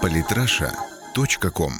Политраша.ком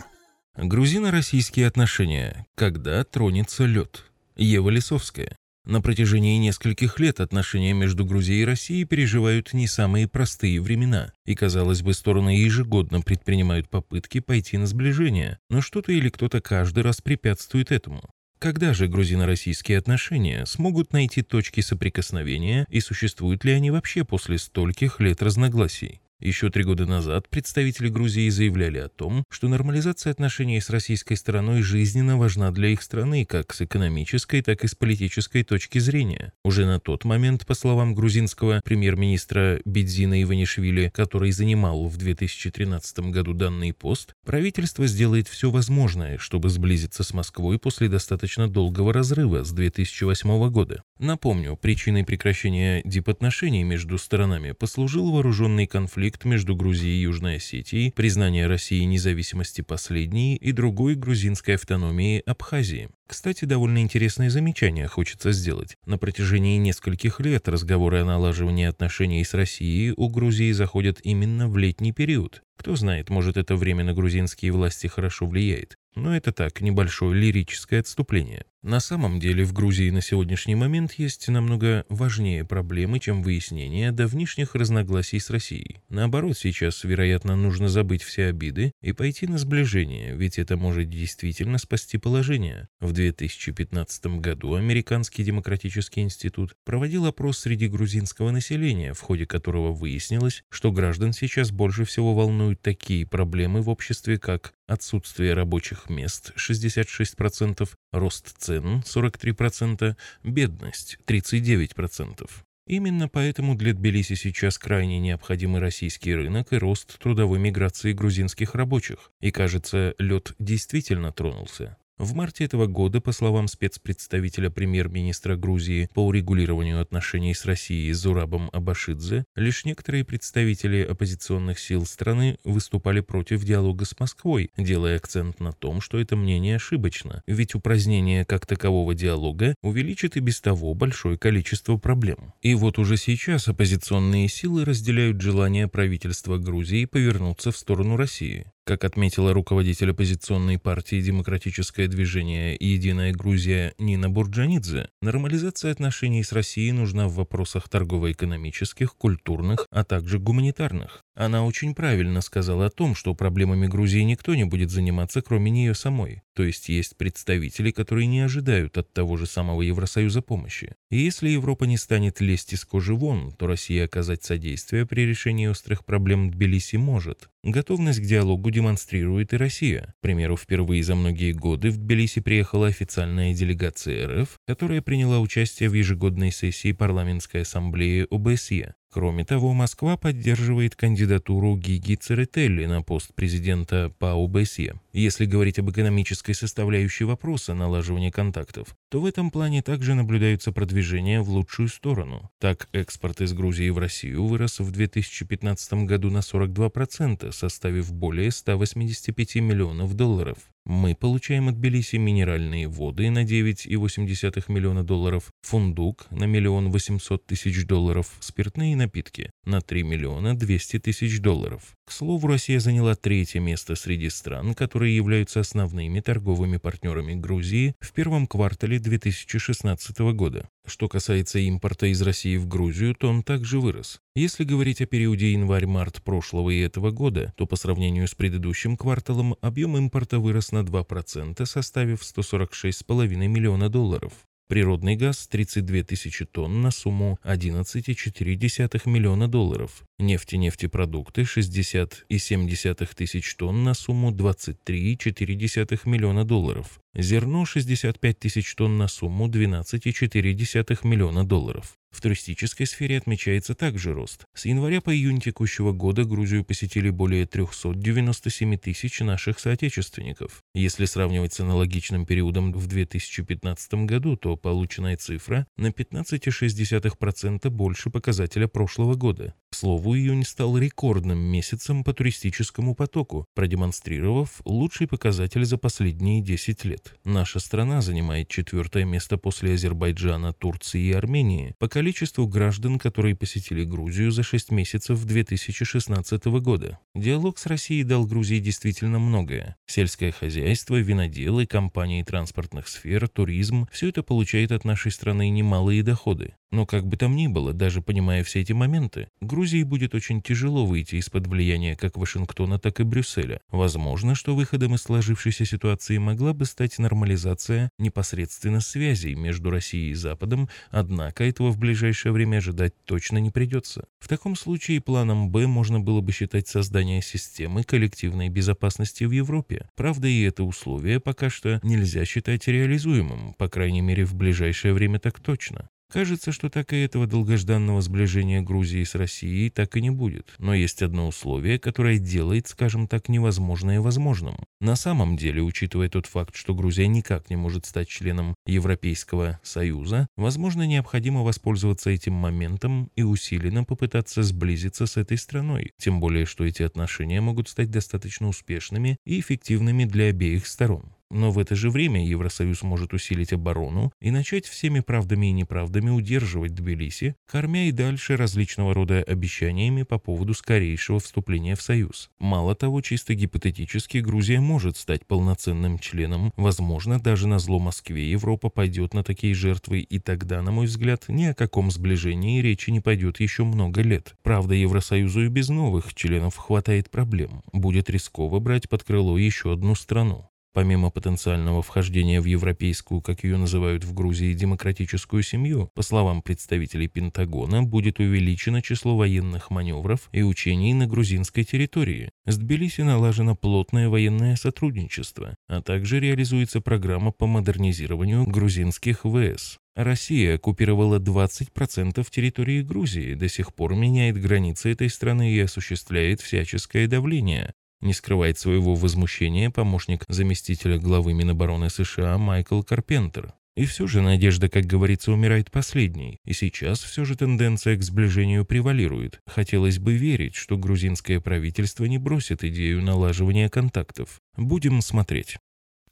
Грузино-российские отношения. Когда тронется лед? Ева Лисовская. На протяжении нескольких лет отношения между Грузией и Россией переживают не самые простые времена, и, казалось бы, стороны ежегодно предпринимают попытки пойти на сближение, но что-то или кто-то каждый раз препятствует этому. Когда же грузино-российские отношения смогут найти точки соприкосновения и существуют ли они вообще после стольких лет разногласий? Еще три года назад представители Грузии заявляли о том, что нормализация отношений с российской стороной жизненно важна для их страны как с экономической, так и с политической точки зрения. Уже на тот момент, по словам грузинского премьер-министра Бедзина Иванишвили, который занимал в 2013 году данный пост, правительство сделает все возможное, чтобы сблизиться с Москвой после достаточно долгого разрыва с 2008 года. Напомню, причиной прекращения дипотношений между сторонами послужил вооруженный конфликт конфликт между Грузией и Южной Осетией, признание России независимости последней и другой грузинской автономии Абхазии. Кстати, довольно интересное замечание хочется сделать. На протяжении нескольких лет разговоры о налаживании отношений с Россией у Грузии заходят именно в летний период. Кто знает, может это время на грузинские власти хорошо влияет. Но это так, небольшое лирическое отступление. На самом деле в Грузии на сегодняшний момент есть намного важнее проблемы, чем выяснение давнишних разногласий с Россией. Наоборот, сейчас, вероятно, нужно забыть все обиды и пойти на сближение, ведь это может действительно спасти положение. В 2015 году Американский демократический институт проводил опрос среди грузинского населения, в ходе которого выяснилось, что граждан сейчас больше всего волнуют такие проблемы в обществе, как отсутствие рабочих мест 66%, рост цен 43%, бедность 39%. Именно поэтому для Тбилиси сейчас крайне необходимый российский рынок и рост трудовой миграции грузинских рабочих. И кажется, лед действительно тронулся. В марте этого года, по словам спецпредставителя премьер-министра Грузии по урегулированию отношений с Россией Зурабом Абашидзе, лишь некоторые представители оппозиционных сил страны выступали против диалога с Москвой, делая акцент на том, что это мнение ошибочно, ведь упразднение как такового диалога увеличит и без того большое количество проблем. И вот уже сейчас оппозиционные силы разделяют желание правительства Грузии повернуться в сторону России. Как отметила руководитель оппозиционной партии «Демократическое движение «Единая Грузия» Нина Бурджанидзе, нормализация отношений с Россией нужна в вопросах торгово-экономических, культурных, а также гуманитарных. Она очень правильно сказала о том, что проблемами Грузии никто не будет заниматься, кроме нее самой. То есть есть представители, которые не ожидают от того же самого Евросоюза помощи. И если Европа не станет лезть из кожи вон, то Россия оказать содействие при решении острых проблем Тбилиси может. Готовность к диалогу демонстрирует и Россия. К примеру, впервые за многие годы в Тбилиси приехала официальная делегация РФ, которая приняла участие в ежегодной сессии парламентской ассамблеи ОБСЕ. Кроме того, Москва поддерживает кандидатуру Гиги Церетелли на пост президента по ОБСЕ. Если говорить об экономической составляющей вопроса налаживания контактов, то в этом плане также наблюдаются продвижения в лучшую сторону. Так, экспорт из Грузии в Россию вырос в 2015 году на 42%, составив более 185 миллионов долларов. Мы получаем от Тбилиси минеральные воды на 9,8 миллиона долларов, фундук на миллион 800 тысяч долларов, спиртные напитки на 3 миллиона 200 тысяч долларов. К слову, Россия заняла третье место среди стран, которые являются основными торговыми партнерами Грузии в первом квартале 2016 года. Что касается импорта из России в Грузию, то он также вырос. Если говорить о периоде январь-март прошлого и этого года, то по сравнению с предыдущим кварталом объем импорта вырос на 2%, составив 146,5 миллиона долларов. Природный газ – 32 тысячи тонн на сумму 11,4 миллиона долларов. Нефть и нефтепродукты – 60,7 тысяч тонн на сумму 23,4 миллиона долларов. Зерно – 65 тысяч тонн на сумму 12,4 миллиона долларов. В туристической сфере отмечается также рост. С января по июнь текущего года Грузию посетили более 397 тысяч наших соотечественников. Если сравнивать с аналогичным периодом в 2015 году, то полученная цифра на 15,6% больше показателя прошлого года. К слову, июнь стал рекордным месяцем по туристическому потоку, продемонстрировав лучший показатель за последние 10 лет. Наша страна занимает четвертое место после Азербайджана, Турции и Армении по количеству граждан, которые посетили Грузию за 6 месяцев 2016 года. Диалог с Россией дал Грузии действительно многое. Сельское хозяйство, виноделы, компании транспортных сфер, туризм – все это получает от нашей страны немалые доходы. Но как бы там ни было, даже понимая все эти моменты, Грузии будет очень тяжело выйти из-под влияния как Вашингтона, так и Брюсселя. Возможно, что выходом из сложившейся ситуации могла бы стать нормализация непосредственно связей между Россией и Западом, однако этого в ближайшее время ожидать точно не придется. В таком случае планом «Б» можно было бы считать создание системы коллективной безопасности в Европе. Правда, и это условие пока что нельзя считать реализуемым, по крайней мере в ближайшее время так точно. Кажется, что так и этого долгожданного сближения Грузии с Россией так и не будет. Но есть одно условие, которое делает, скажем так, невозможное возможным. На самом деле, учитывая тот факт, что Грузия никак не может стать членом Европейского Союза, возможно, необходимо воспользоваться этим моментом и усиленно попытаться сблизиться с этой страной. Тем более, что эти отношения могут стать достаточно успешными и эффективными для обеих сторон. Но в это же время Евросоюз может усилить оборону и начать всеми правдами и неправдами удерживать Тбилиси, кормя и дальше различного рода обещаниями по поводу скорейшего вступления в Союз. Мало того, чисто гипотетически Грузия может стать полноценным членом, возможно, даже на зло Москве Европа пойдет на такие жертвы, и тогда, на мой взгляд, ни о каком сближении речи не пойдет еще много лет. Правда, Евросоюзу и без новых членов хватает проблем. Будет рисково брать под крыло еще одну страну. Помимо потенциального вхождения в европейскую, как ее называют в Грузии, демократическую семью, по словам представителей Пентагона, будет увеличено число военных маневров и учений на грузинской территории. С Тбилиси налажено плотное военное сотрудничество, а также реализуется программа по модернизированию грузинских ВС. Россия оккупировала 20% территории Грузии, до сих пор меняет границы этой страны и осуществляет всяческое давление. Не скрывает своего возмущения помощник заместителя главы Минобороны США Майкл Карпентер. И все же надежда, как говорится, умирает последней. И сейчас все же тенденция к сближению превалирует. Хотелось бы верить, что грузинское правительство не бросит идею налаживания контактов. Будем смотреть.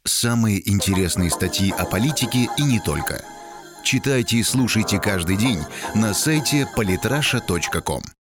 Самые интересные статьи о политике и не только. Читайте и слушайте каждый день на сайте polytrasha.com.